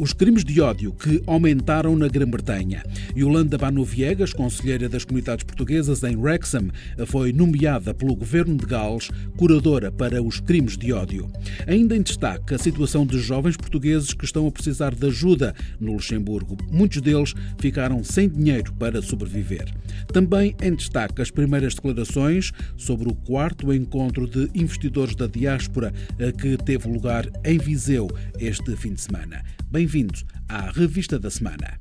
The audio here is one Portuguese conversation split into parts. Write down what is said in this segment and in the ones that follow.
os crimes de ódio que aumentaram na Grã-Bretanha. Yolanda Banu Viegas, conselheira das comunidades portuguesas em Wrexham, foi nomeada pelo governo de Gales curadora para os crimes de ódio. Ainda em destaque, a situação de jovens portugueses que estão a precisar de ajuda no Luxemburgo. Muitos deles ficaram sem dinheiro para sobreviver. Também em destaque, as primeiras declarações sobre o quarto encontro de investidores da diáspora que teve lugar em Viseu este fim de semana. Bem-vindos à Revista da Semana.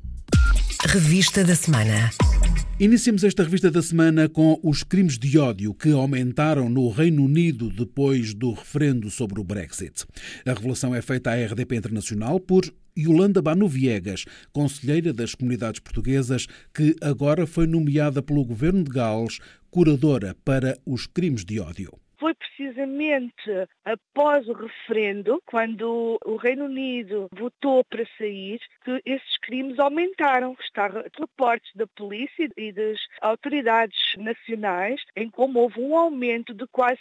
Revista da Semana. Iniciamos esta revista da semana com os crimes de ódio que aumentaram no Reino Unido depois do referendo sobre o Brexit. A revelação é feita à RDP Internacional por Yolanda Banu Viegas, conselheira das comunidades portuguesas, que agora foi nomeada pelo governo de Gales curadora para os crimes de ódio foi precisamente após o referendo, quando o Reino Unido votou para sair, que esses crimes aumentaram. Está reportes da polícia e das autoridades nacionais em como houve um aumento de quase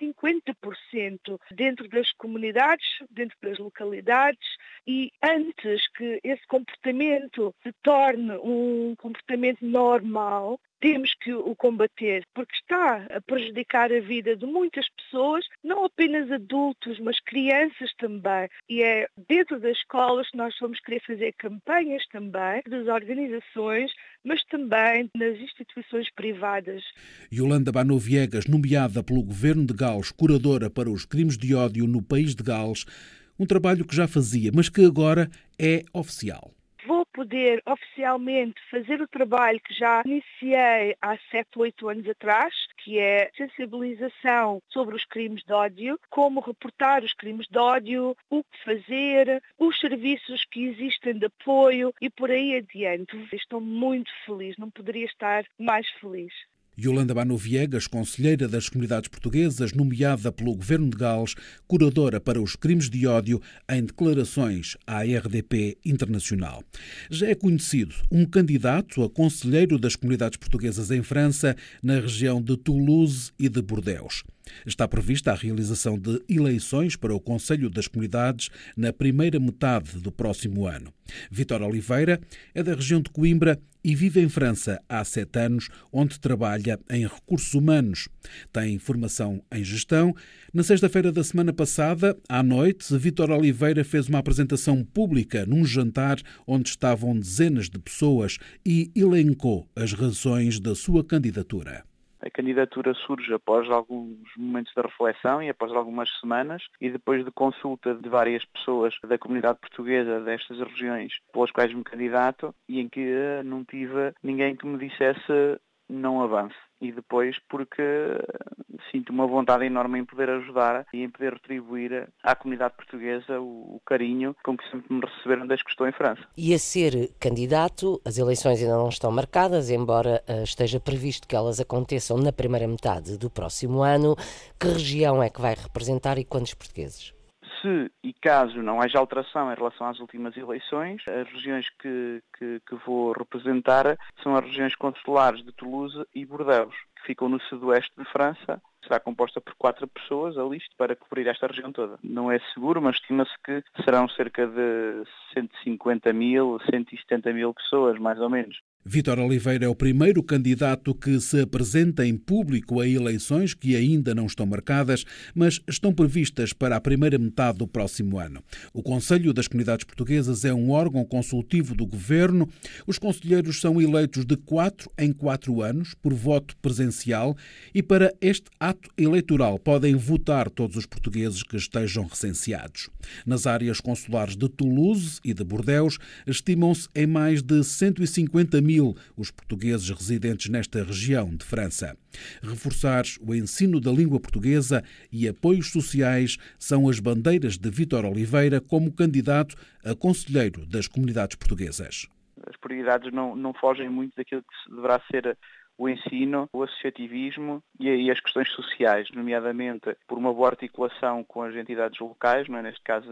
150% dentro das comunidades, dentro das localidades e antes que esse comportamento se torne um comportamento normal, temos que o combater, porque está a prejudicar a vida de muitas pessoas, não apenas adultos, mas crianças também. E é dentro das escolas que nós vamos querer fazer campanhas também, das organizações, mas também nas instituições privadas. Yolanda Banu Viegas, nomeada pelo Governo de Gales curadora para os crimes de ódio no país de Gales, um trabalho que já fazia, mas que agora é oficial poder oficialmente fazer o trabalho que já iniciei há 7, 8 anos atrás, que é sensibilização sobre os crimes de ódio, como reportar os crimes de ódio, o que fazer, os serviços que existem de apoio e por aí adiante. Estou muito feliz, não poderia estar mais feliz. Yolanda Bano Viegas, conselheira das comunidades portuguesas, nomeada pelo Governo de Gales, curadora para os crimes de ódio, em declarações à RDP Internacional. Já é conhecido um candidato a conselheiro das comunidades portuguesas em França, na região de Toulouse e de Bordeaux. Está prevista a realização de eleições para o Conselho das Comunidades na primeira metade do próximo ano. Vitor Oliveira é da região de Coimbra e vive em França há sete anos, onde trabalha em recursos humanos. Tem formação em gestão. Na sexta-feira da semana passada, à noite, Vitor Oliveira fez uma apresentação pública num jantar onde estavam dezenas de pessoas e elencou as razões da sua candidatura. Candidatura surge após alguns momentos de reflexão e após algumas semanas e depois de consulta de várias pessoas da comunidade portuguesa destas regiões pelas quais me candidato e em que eh, não tive ninguém que me dissesse não avance. E depois porque sinto uma vontade enorme em poder ajudar e em poder retribuir à comunidade portuguesa o, carinho com que sempre me receberam desde que estou em França. E a ser candidato, as eleições ainda não estão marcadas, embora uh, esteja previsto que elas aconteçam na primeira metade do próximo ano. Que região é que vai representar e quantos portugueses? Se e caso não haja alteração em relação às últimas eleições, as regiões que, que, que vou representar são as regiões consulares de Toulouse e Bordeaux, que ficam no sudoeste de França. Será composta por quatro pessoas, a lista, para cobrir esta região toda. Não é seguro, mas estima-se que serão cerca de 150 mil, 170 mil pessoas, mais ou menos. Vítor Oliveira é o primeiro candidato que se apresenta em público a eleições que ainda não estão marcadas, mas estão previstas para a primeira metade do próximo ano. O Conselho das Comunidades Portuguesas é um órgão consultivo do governo. Os conselheiros são eleitos de quatro em quatro anos por voto presencial e para este ato eleitoral podem votar todos os portugueses que estejam recenseados. Nas áreas consulares de Toulouse e de Bordeaux, estimam-se em mais de 150 mil mil os portugueses residentes nesta região de França. Reforçar o ensino da língua portuguesa e apoios sociais são as bandeiras de Vítor Oliveira como candidato a conselheiro das comunidades portuguesas. As prioridades não, não fogem muito daquilo que deverá ser o ensino, o associativismo e, as questões sociais, nomeadamente por uma boa articulação com as entidades locais, não é? neste caso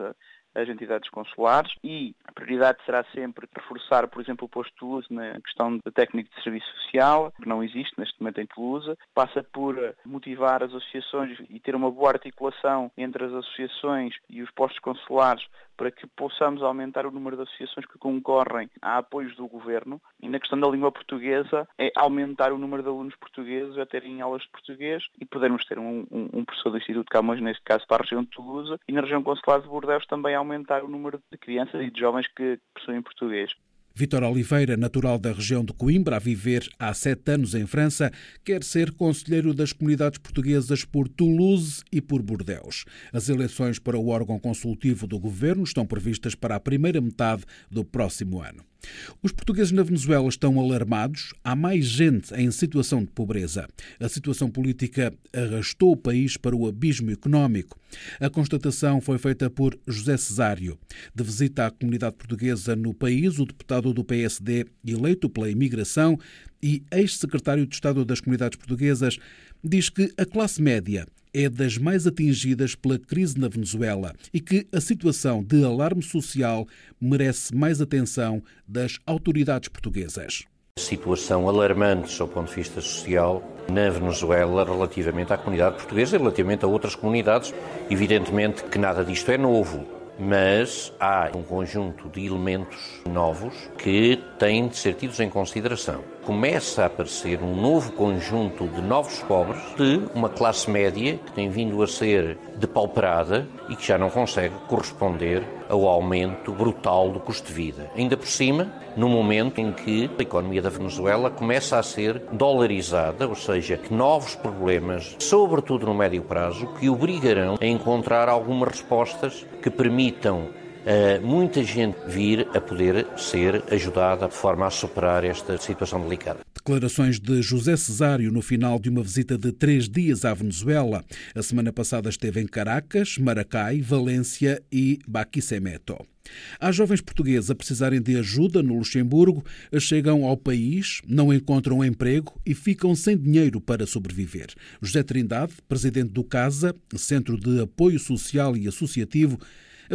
as entidades consulares e a prioridade será sempre reforçar, por exemplo, o posto de Toulouse na questão de técnico de serviço social, que não existe neste momento em Toulouse, passa por motivar as associações e ter uma boa articulação entre as associações e os postos consulares para que possamos aumentar o número de associações que concorrem a apoios do governo. E na questão da língua portuguesa é aumentar o número de alunos portugueses a terem aulas de português e podermos ter um, um, um professor do Instituto de Camões, neste caso para a região de Toulouse, e na região consular de Bordeaux também aumentar o número de crianças e de jovens que possuem português. Vitor Oliveira, natural da região de Coimbra, a viver há sete anos em França, quer ser conselheiro das comunidades portuguesas por Toulouse e por Bordeaux. As eleições para o órgão consultivo do governo estão previstas para a primeira metade do próximo ano. Os portugueses na Venezuela estão alarmados. Há mais gente em situação de pobreza. A situação política arrastou o país para o abismo económico. A constatação foi feita por José Cesário. De visita à comunidade portuguesa no país, o deputado do PSD, eleito pela imigração e ex-secretário de Estado das Comunidades Portuguesas, diz que a classe média é das mais atingidas pela crise na Venezuela e que a situação de alarme social merece mais atenção das autoridades portuguesas. Situação alarmante, do ponto de vista social, na Venezuela relativamente à comunidade portuguesa e relativamente a outras comunidades. Evidentemente que nada disto é novo mas há um conjunto de elementos novos que têm de ser tidos em consideração. Começa a aparecer um novo conjunto de novos pobres de uma classe média que tem vindo a ser depauperada e que já não consegue corresponder ao aumento brutal do custo de vida. Ainda por cima, no momento em que a economia da Venezuela começa a ser dolarizada, ou seja, que novos problemas, sobretudo no médio prazo, que obrigarão a encontrar algumas respostas que permitam muita gente vir a poder ser ajudada de forma a superar esta situação delicada. Declarações de José Cesário no final de uma visita de três dias à Venezuela. A semana passada esteve em Caracas, Maracai, Valência e Barquisimeto. Há jovens portugueses a precisarem de ajuda no Luxemburgo, chegam ao país, não encontram emprego e ficam sem dinheiro para sobreviver. José Trindade, presidente do CASA, Centro de Apoio Social e Associativo,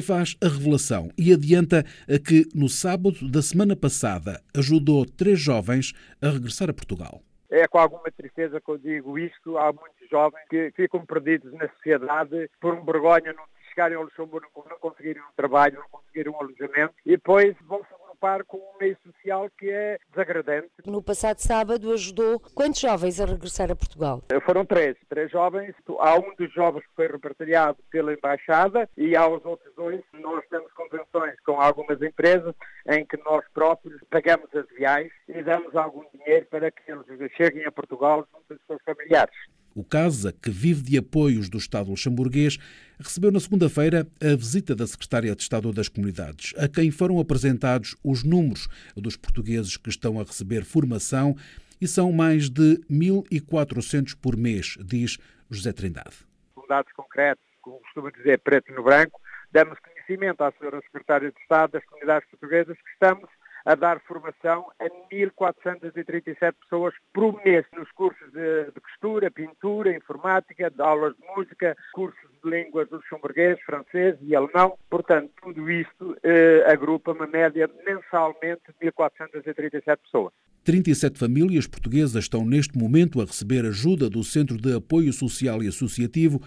faz a revelação e adianta que no sábado da semana passada ajudou três jovens a regressar a Portugal. É com alguma tristeza que eu digo isto. Há muitos jovens que ficam perdidos na sociedade por um vergonha não chegarem ao Luxemburgo, não conseguirem um trabalho, não conseguirem um alojamento e depois vão agrupar com um meio social que é desagradante. No passado sábado ajudou quantos jovens a regressar a Portugal? Foram três, três jovens. Há um dos jovens que foi repartilhado pela Embaixada e há os outros dois. Nós temos convenções com algumas empresas em que nós próprios pagamos as viagens e damos algum dinheiro para que eles cheguem a Portugal junto dos seus familiares. O CASA, que vive de apoios do Estado luxemburguês, recebeu na segunda-feira a visita da Secretária de Estado das Comunidades, a quem foram apresentados os números dos portugueses que estão a receber formação e são mais de 1.400 por mês, diz José Trindade. Com dados concretos, como costuma dizer, preto no branco, damos conhecimento à Sra. Secretária de Estado das Comunidades Portuguesas que estamos a dar formação a 1.437 pessoas por mês nos cursos de, de, costura, pintura, informática, de aulas de música, cursos de línguas luxemburguês, francês e alemão. Portanto, tudo isto eh, agrupa uma média mensalmente de 1.437 pessoas. 37 famílias portuguesas estão neste momento a receber ajuda do Centro de Apoio Social e Associativo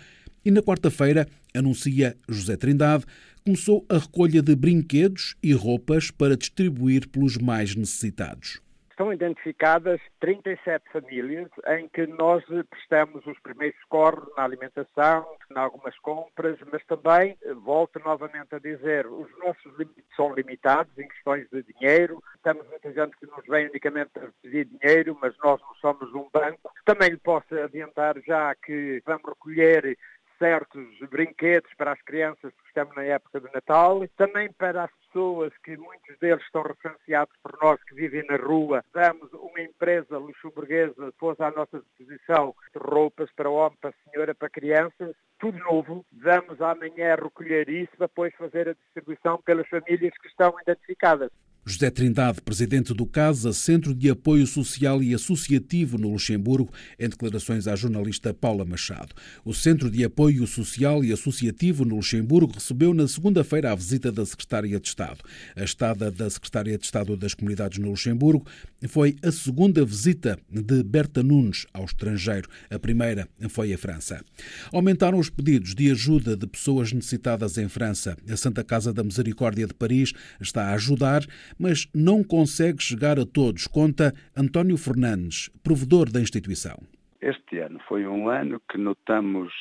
e na quarta-feira, anuncia José Trindade, começou a recolha de brinquedos e roupas para distribuir pelos mais necessitados estão identificadas 37 famílias em que nós prestamos os primeiros socorros na alimentação, em algumas compras, mas também, volto novamente a dizer, os nossos limites são limitados em questões de dinheiro. Temos muita gente que nos vem unicamente a pedir dinheiro, mas nós não somos um banco. Também lhe posso adiantar já que vamos recolher certos brinquedos para as crianças que estamos na época do Natal, também para as pessoas que muitos deles estão referenciados por nós que vivem na rua. Damos uma empresa luxemburguesa pôs à nossa disposição roupas para homem, para senhora, para crianças, tudo novo. Vamos amanhã recolher isso para depois fazer a distribuição pelas famílias que estão identificadas. José Trindade, presidente do CASA, Centro de Apoio Social e Associativo no Luxemburgo, em declarações à jornalista Paula Machado. O Centro de Apoio Social e Associativo no Luxemburgo recebeu na segunda-feira a visita da Secretária de Estado. A estada da Secretária de Estado das Comunidades no Luxemburgo foi a segunda visita de Berta Nunes ao estrangeiro. A primeira foi a França. Aumentaram os pedidos de ajuda de pessoas necessitadas em França. A Santa Casa da Misericórdia de Paris está a ajudar, mas não consegue chegar a todos, conta António Fernandes, provedor da instituição. Este ano foi um ano que notamos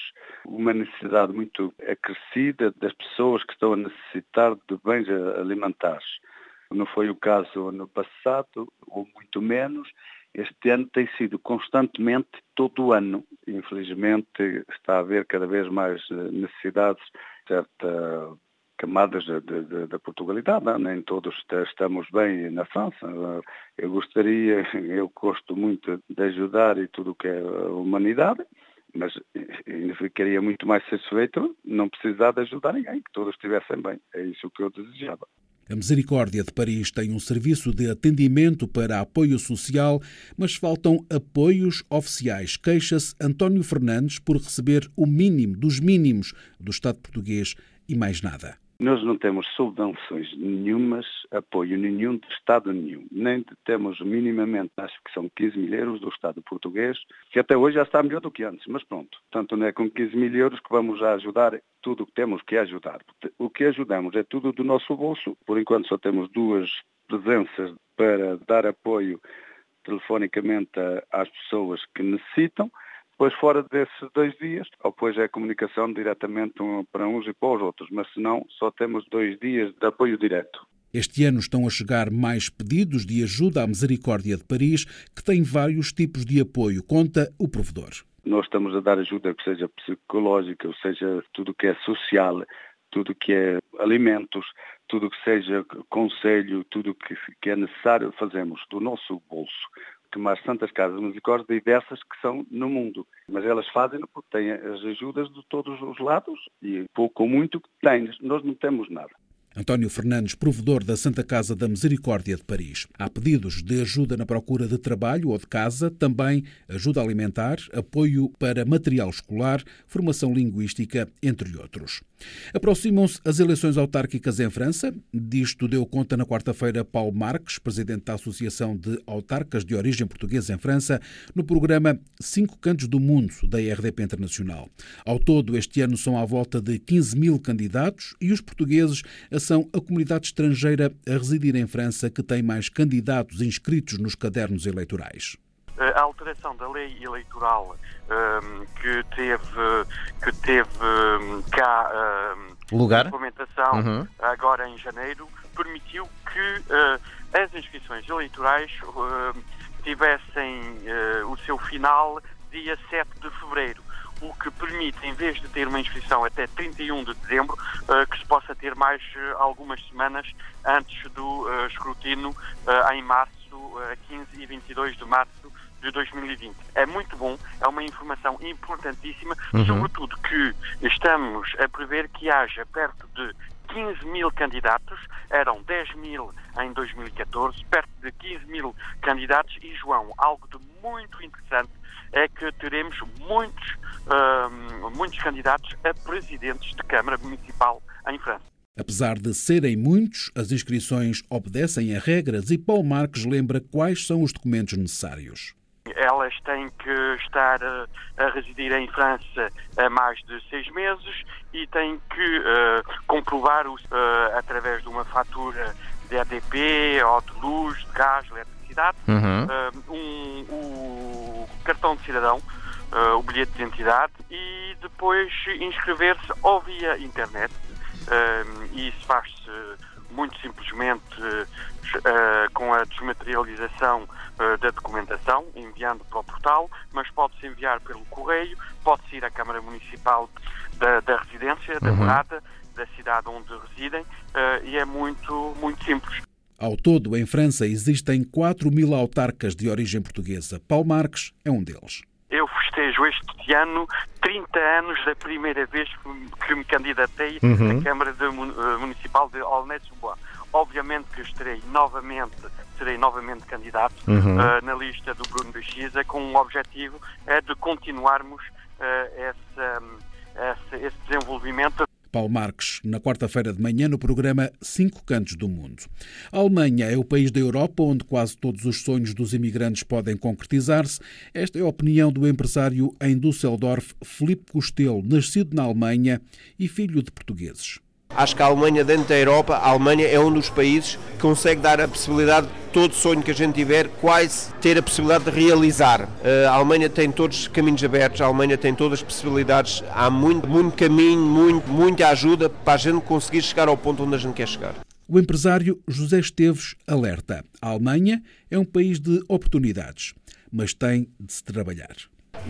uma necessidade muito acrescida das pessoas que estão a necessitar de bens alimentares. Não foi o caso no passado, ou muito menos. Este ano tem sido constantemente, todo o ano. Infelizmente está a haver cada vez mais eh, necessidades, certa camadas da Portugalidade, não? nem todos estamos bem na França. Eu gostaria, eu gosto muito de ajudar e tudo o que é a humanidade, mas ainda ficaria muito mais satisfeito não precisar de ajudar ninguém, que todos estivessem bem. É isso que eu desejava. A Misericórdia de Paris tem um serviço de atendimento para apoio social, mas faltam apoios oficiais. Queixa-se António Fernandes por receber o mínimo dos mínimos do Estado português e mais nada. Nós não temos subvenções nenhumas, apoio nenhum de Estado nenhum. Nem temos minimamente, acho que são 15 mil euros do Estado português, que até hoje já está melhor do que antes, mas pronto. Tanto não é com 15 mil euros que vamos ajudar tudo o que temos que ajudar. O que ajudamos é tudo do nosso bolso. Por enquanto só temos duas presenças para dar apoio telefonicamente às pessoas que necessitam depois, fora desses dois dias, ou depois é comunicação diretamente para uns e para os outros, mas se não, só temos dois dias de apoio direto. Este ano estão a chegar mais pedidos de ajuda à Misericórdia de Paris, que tem vários tipos de apoio, conta o provedor. Nós estamos a dar ajuda que seja psicológica, ou seja, tudo que é social, tudo que é alimentos, tudo que seja conselho, tudo que é necessário, fazemos do nosso bolso que mais Santas Casas Misericórdia diversas que são no mundo. Mas elas fazem porque têm as ajudas de todos os lados e pouco ou muito que têm. Nós não temos nada. António Fernandes, provedor da Santa Casa da Misericórdia de Paris. Há pedidos de ajuda na procura de trabalho ou de casa, também ajuda alimentar, apoio para material escolar, formação linguística, entre outros. Aproximam-se as eleições autárquicas em França. Disto deu conta na quarta-feira Paulo Marques, presidente da Associação de Autarcas de Origem Portuguesa em França, no programa Cinco Cantos do Mundo da RDP Internacional. Ao todo, este ano são à volta de 15 mil candidatos e os portugueses são a comunidade estrangeira a residir em França que tem mais candidatos inscritos nos cadernos eleitorais. A alteração da lei eleitoral um, que teve, que teve um, cá um, lugar? implementação uhum. agora em janeiro permitiu que uh, as inscrições eleitorais uh, tivessem uh, o seu final dia 7 de fevereiro o que permite, em vez de ter uma inscrição até 31 de dezembro, que se possa ter mais algumas semanas antes do escrutínio em março, 15 e 22 de março de 2020. É muito bom, é uma informação importantíssima, uhum. sobretudo que estamos a prever que haja perto de 15 mil candidatos, eram 10 mil em 2014, perto de 15 mil candidatos e, João, algo de muito interessante é que teremos muitos, uh, muitos candidatos a presidentes de Câmara Municipal em França. Apesar de serem muitos, as inscrições obedecem a regras e Paulo Marques lembra quais são os documentos necessários elas têm que estar a, eh, a residir em França há mais de seis meses e têm que uh, comprovar uh, através de uma fatura de EDP ou de luz, de gás, de uhum. uh, um, o cartão de cidadão, o bilhete de identidade e depois inscrever-se ou via internet. e isso faz-se muito simplesmente com a desmaterialização da documentação, enviando para o portal, mas pode-se enviar pelo correio, pode-se ir à Câmara Municipal da, da residência, da uhum. morada, da cidade onde residem, uh, e é muito, muito simples. Ao todo, em França, existem 4 mil autarcas de origem portuguesa. Paulo Marques é um deles. Eu festejo este ano 30 anos da primeira vez que me candidatei uhum. à Câmara de, Municipal de Aulnay-sous-Bois Obviamente que estarei novamente serei novamente candidato uhum. uh, na lista do Bruno Bexiza com um objetivo é de continuarmos uh, esse, um, esse, esse desenvolvimento. Paulo Marques, na quarta-feira de manhã, no programa Cinco Cantos do Mundo. A Alemanha é o país da Europa onde quase todos os sonhos dos imigrantes podem concretizar-se. Esta é a opinião do empresário em Düsseldorf, Filipe Costelo, nascido na Alemanha e filho de portugueses. Acho que a Alemanha, dentro da Europa, a Alemanha é um dos países que consegue dar a possibilidade de todo sonho que a gente tiver, quase ter a possibilidade de realizar. Eh, a Alemanha tem todos os caminhos abertos, a Alemanha tem todas as possibilidades, há muito, muito caminho, muito, muita ajuda para a gente conseguir chegar ao ponto onde a gente quer chegar. O empresário José Esteves alerta: a Alemanha é um país de oportunidades, mas tem de se trabalhar.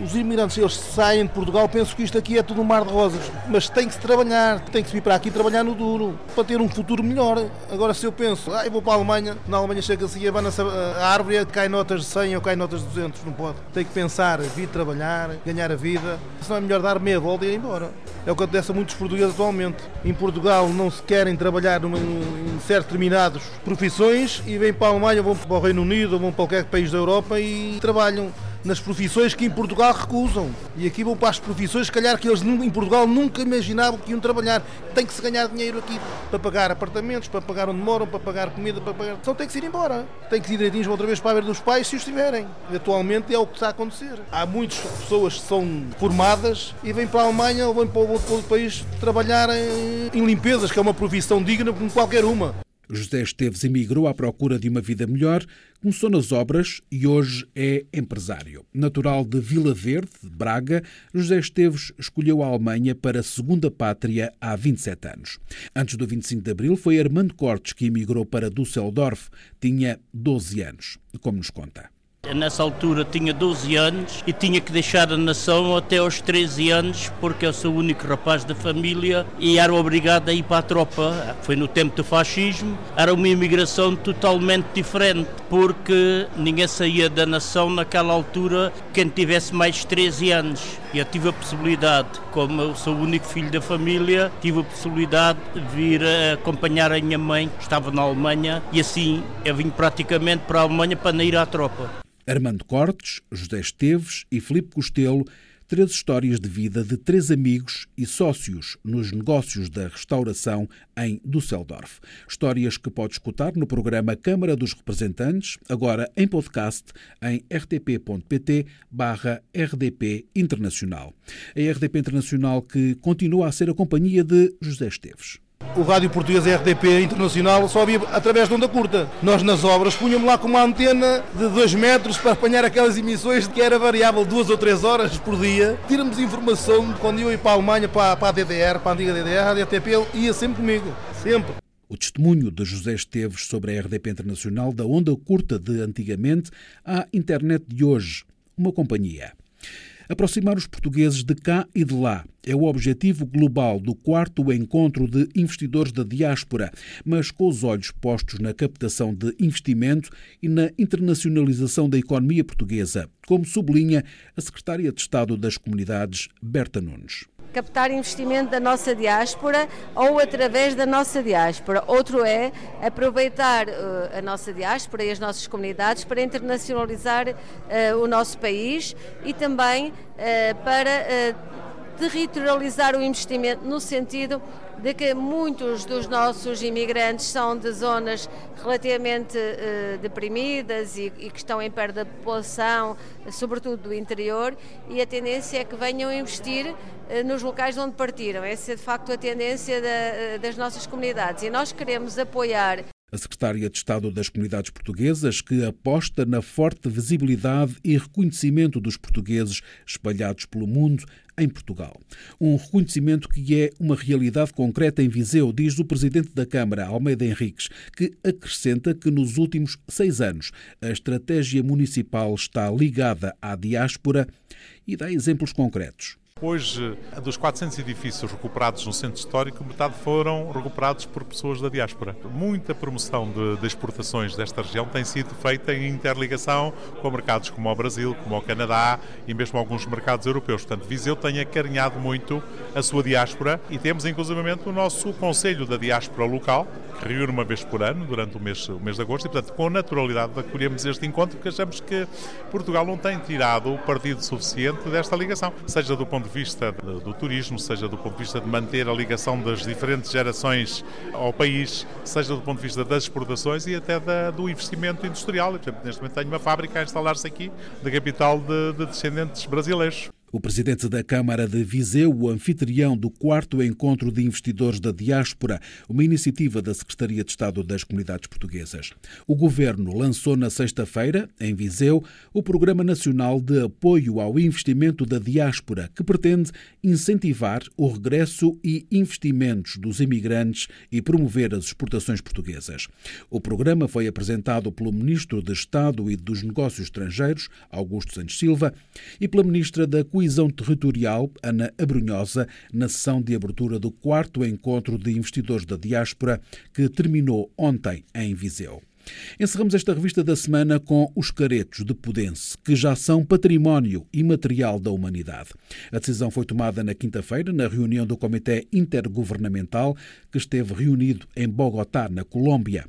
Os imigrantes, eles saem de Portugal, penso que isto aqui é tudo um mar de rosas, mas tem que se trabalhar, tem que vir para aqui trabalhar no duro, para ter um futuro melhor. Agora, se eu penso, ah, eu vou para a Alemanha, na Alemanha chega-se e a árvore cai notas de 100 ou cai notas de 200, não pode. Tem que pensar, vir trabalhar, ganhar a vida, senão é melhor dar meia volta e ir embora. É o que acontece a muitos portugueses atualmente. Em Portugal não se querem trabalhar em certos determinados profissões e vêm para a Alemanha, vão para o Reino Unido, vão para qualquer país da Europa e trabalham nas profissões que em Portugal recusam. E aqui vão para as profissões, se calhar, que eles em Portugal nunca imaginavam que iam trabalhar. Tem que se ganhar dinheiro aqui para pagar apartamentos, para pagar onde moram, para pagar comida, para pagar. Então tem que se ir embora. Tem que ir direitinhos outra vez para a ver dos pais se os tiverem. Atualmente é o que está a acontecer. Há muitas pessoas que são formadas e vêm para a Alemanha ou vêm para outro país trabalhar em, em limpezas, que é uma profissão digna como qualquer uma. José Esteves emigrou à procura de uma vida melhor, começou nas obras e hoje é empresário. Natural de Vila Verde, de Braga, José Esteves escolheu a Alemanha para a segunda pátria há 27 anos. Antes do 25 de abril, foi Armando Cortes que emigrou para Düsseldorf. Tinha 12 anos, como nos conta. Nessa altura tinha 12 anos e tinha que deixar a nação até aos 13 anos, porque eu sou o único rapaz da família e era obrigado a ir para a tropa. Foi no tempo do fascismo, era uma imigração totalmente diferente, porque ninguém saía da nação naquela altura quem tivesse mais de 13 anos. E eu tive a possibilidade, como eu sou o único filho da família, tive a possibilidade de vir acompanhar a minha mãe, que estava na Alemanha, e assim eu vim praticamente para a Alemanha para não ir à tropa. Armando Cortes, José Esteves e Filipe Costelo, três histórias de vida de três amigos e sócios nos negócios da restauração em Düsseldorf. Histórias que pode escutar no programa Câmara dos Representantes, agora em podcast em rtp.pt barra RDP Internacional. A RDP Internacional que continua a ser a companhia de José Esteves o rádio português RDP Internacional só havia através de onda curta. Nós nas obras punhamos lá com uma antena de 2 metros para apanhar aquelas emissões que era variável duas ou três horas por dia. Tiramos informação quando eu ia para a Alemanha, para, a DDR, para a antiga DDR, a RDP ia sempre comigo, sempre. O testemunho de José Esteves sobre a RDP Internacional da onda curta de antigamente à internet de hoje, uma companhia. Aproximar os portugueses de cá e de lá é o objetivo global do quarto encontro de investidores da diáspora, mas com os olhos postos na captação de investimento e na internacionalização da economia portuguesa, como sublinha a secretária de Estado das Comunidades, Berta Nunes captar investimento da nossa diáspora ou através da nossa diáspora. Outro é aproveitar uh, a nossa diáspora e as nossas comunidades para internacionalizar uh, o nosso país e também uh, para territorializar o investimento no sentido de que muitos dos nossos imigrantes são de zonas relativamente uh, deprimidas e, e, que estão em perda de população, sobretudo do interior, e a tendência é que venham investir uh, nos locais onde partiram. Essa é de facto a tendência da, uh, das nossas comunidades e nós queremos apoiar a secretária de Estado das Comunidades Portuguesas, que aposta na forte visibilidade e reconhecimento dos portugueses espalhados pelo mundo em Portugal. Um reconhecimento que é uma realidade concreta em Viseu, diz o presidente da Câmara, Almeida Henriques, que acrescenta que nos últimos seis anos a estratégia municipal está ligada à diáspora e dá exemplos concretos. Hoje, dos 400 edifícios recuperados no centro histórico, metade foram recuperados por pessoas da diáspora. Muita promoção de, de exportações desta região tem sido feita em interligação com mercados como o Brasil, como o Canadá e mesmo alguns mercados europeus. Portanto, Viseu tem acarinhado muito a sua diáspora e temos inclusivamente o nosso Conselho da Diáspora Local, que reúne uma vez por ano, durante o mês, o mês de agosto, e portanto, com naturalidade acolhemos este encontro, porque achamos que Portugal não tem tirado o partido suficiente desta ligação, seja do ponto de vista do turismo, seja do ponto de vista de manter a ligação das diferentes gerações ao país, seja do ponto de vista das exportações e até da, do investimento industrial. Por exemplo, neste momento tenho uma fábrica a instalar-se aqui, da capital de, de descendentes brasileiros. O presidente da Câmara de Viseu, o anfitrião do quarto encontro de investidores da diáspora, uma iniciativa da Secretaria de Estado das Comunidades Portuguesas. O governo lançou na sexta-feira, em Viseu, o Programa Nacional de Apoio ao Investimento da Diáspora, que pretende incentivar o regresso e investimentos dos imigrantes e promover as exportações portuguesas. O programa foi apresentado pelo Ministro de Estado e dos Negócios Estrangeiros, Augusto Santos Silva, e pela Ministra da Coesão Territorial, Ana Abrunhosa, na sessão de abertura do quarto encontro de investidores da diáspora, que terminou ontem em Viseu. Encerramos esta revista da semana com os caretos de Pudense, que já são património imaterial da humanidade. A decisão foi tomada na quinta-feira, na reunião do Comitê Intergovernamental, que esteve reunido em Bogotá, na Colômbia.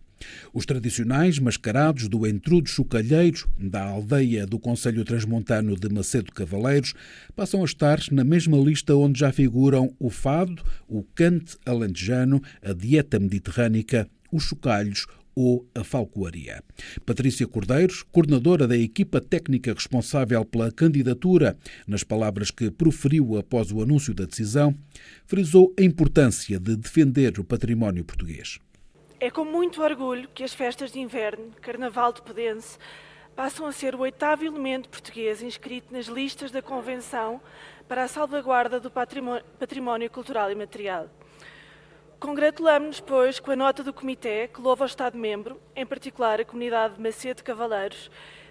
Os tradicionais mascarados do Entrudo Chocalheiro, da aldeia do Conselho Transmontano de Macedo Cavaleiros, passam a estar na mesma lista onde já figuram o fado, o cante alentejano, a dieta mediterrânica, os chocalhos ou a falcoaria. Patrícia Cordeiros, coordenadora da equipa técnica responsável pela candidatura, nas palavras que proferiu após o anúncio da decisão, frisou a importância de defender o património português. É com muito orgulho que as festas de inverno, Carnaval de Pedense, passam a ser o oitavo elemento português inscrito nas listas da Convenção para a salvaguarda do património, cultural e material. Congratulamos-nos, pois, com a nota do Comitê que louva o Estado-membro, em particular a comunidade de Macedo Cavaleiros,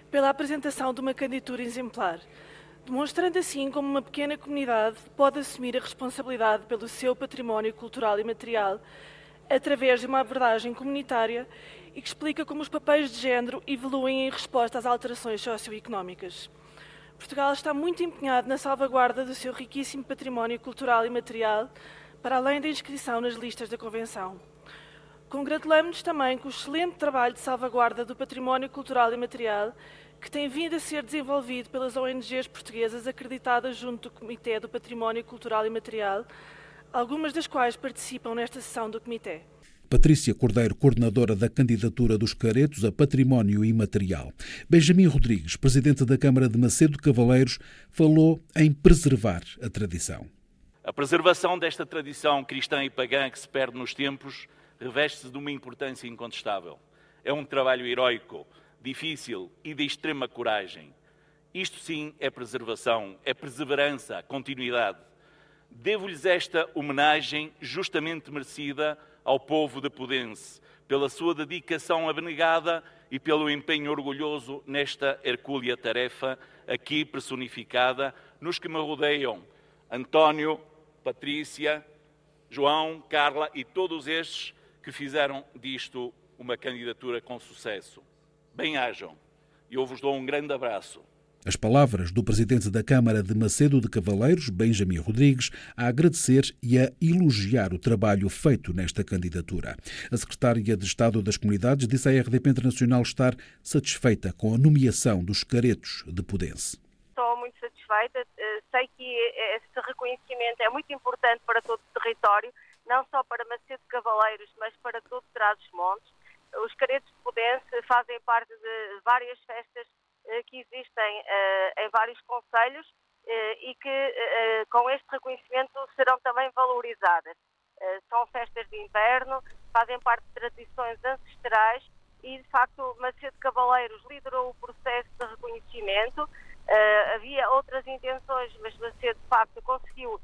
pela apresentação de uma candidatura exemplar, demonstrando assim como uma pequena comunidade pode assumir a responsabilidade pelo seu património cultural e material através de uma abordagem comunitária e que explica como os papéis de género evoluem em resposta às alterações socioeconómicas. Portugal está muito empenhado na salvaguarda do seu riquíssimo património cultural e material, para além da inscrição nas listas da Convenção. Congratulamos-nos também com o excelente trabalho de salvaguarda do património cultural e material que tem vindo a ser desenvolvido pelas ONGs portuguesas acreditadas junto do Comitê do Património Cultural e Material, algumas das quais participam nesta sessão do Comitê. Patrícia Cordeiro, coordenadora da candidatura dos Caretos a Património Imaterial. Benjamin Rodrigues, presidente da Câmara de Macedo Cavaleiros, falou em preservar a tradição. A preservação desta tradição cristã e pagã que se perde nos tempos reveste-se de uma importância incontestável. É um trabalho heroico, difícil e de extrema coragem. Isto sim é preservação, é perseverança, continuidade. Devo-lhes esta homenagem justamente merecida ao povo de Pudense, pela sua dedicação abnegada e pelo empenho orgulhoso nesta hercúlea tarefa, aqui personificada nos que me rodeiam, António, Patrícia, João, Carla e todos estes que fizeram disto uma candidatura com sucesso. Bem-ajam. Eu vos dou um grande abraço. As palavras do presidente da Câmara de Macedo de Cavaleiros, Benjamin Rodrigues, a agradecer e a elogiar o trabalho feito nesta candidatura. A secretária de Estado das Comunidades disse à RDP Internacional estar satisfeita com a nomeação dos caretos de Pudense. Estou muito satisfeita. Eh, sei que este reconhecimento é muito importante para todo o território, não só para Macedo de Cavaleiros, mas para todo Trás-os-Montes. Os caretos de Pudense fazem parte de várias festas eh, que existem eh, em vários conselhos eh, e que com este reconhecimento serão também valorizadas. São festas de inverno, fazem parte de tradições ancestrais e, de facto, Macedo Cavaleiros liderou o processo de reconhecimento. havia outras intenções, mas Macedo, de facto, conseguiu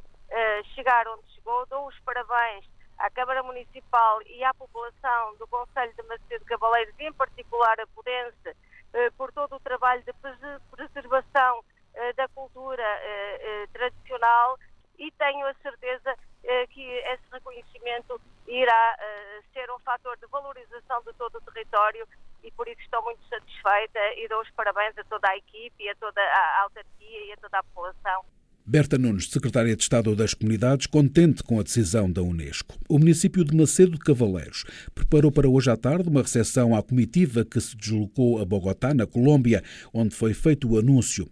chegar onde chegou. Dou os parabéns à Câmara Municipal e à população do Conselho de Macedo Cavaleiros, em particular a Pudense, eh, por todo o trabalho de preservação da cultura tradicional e tenho a certeza que esse reconhecimento irá ser um fator de valorização de todo o território e por isso estou muito satisfeita e dou os parabéns a toda a equipe a toda a autarquia e a toda a população. Berta Nunes, secretária de Estado das Comunidades, contente com a decisão da Unesco. O município de Macedo de Cavaleiros preparou para hoje à tarde uma recepção à comitiva que se deslocou a Bogotá, na Colômbia, onde foi feito o anúncio.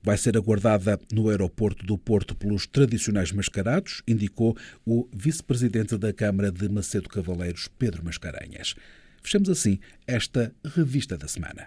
Vai ser aguardada no aeroporto do Porto pelos tradicionais mascarados, indicou o vice-presidente da Câmara de Macedo Cavaleiros, Pedro Mascarenhas. Fechamos assim esta revista da semana.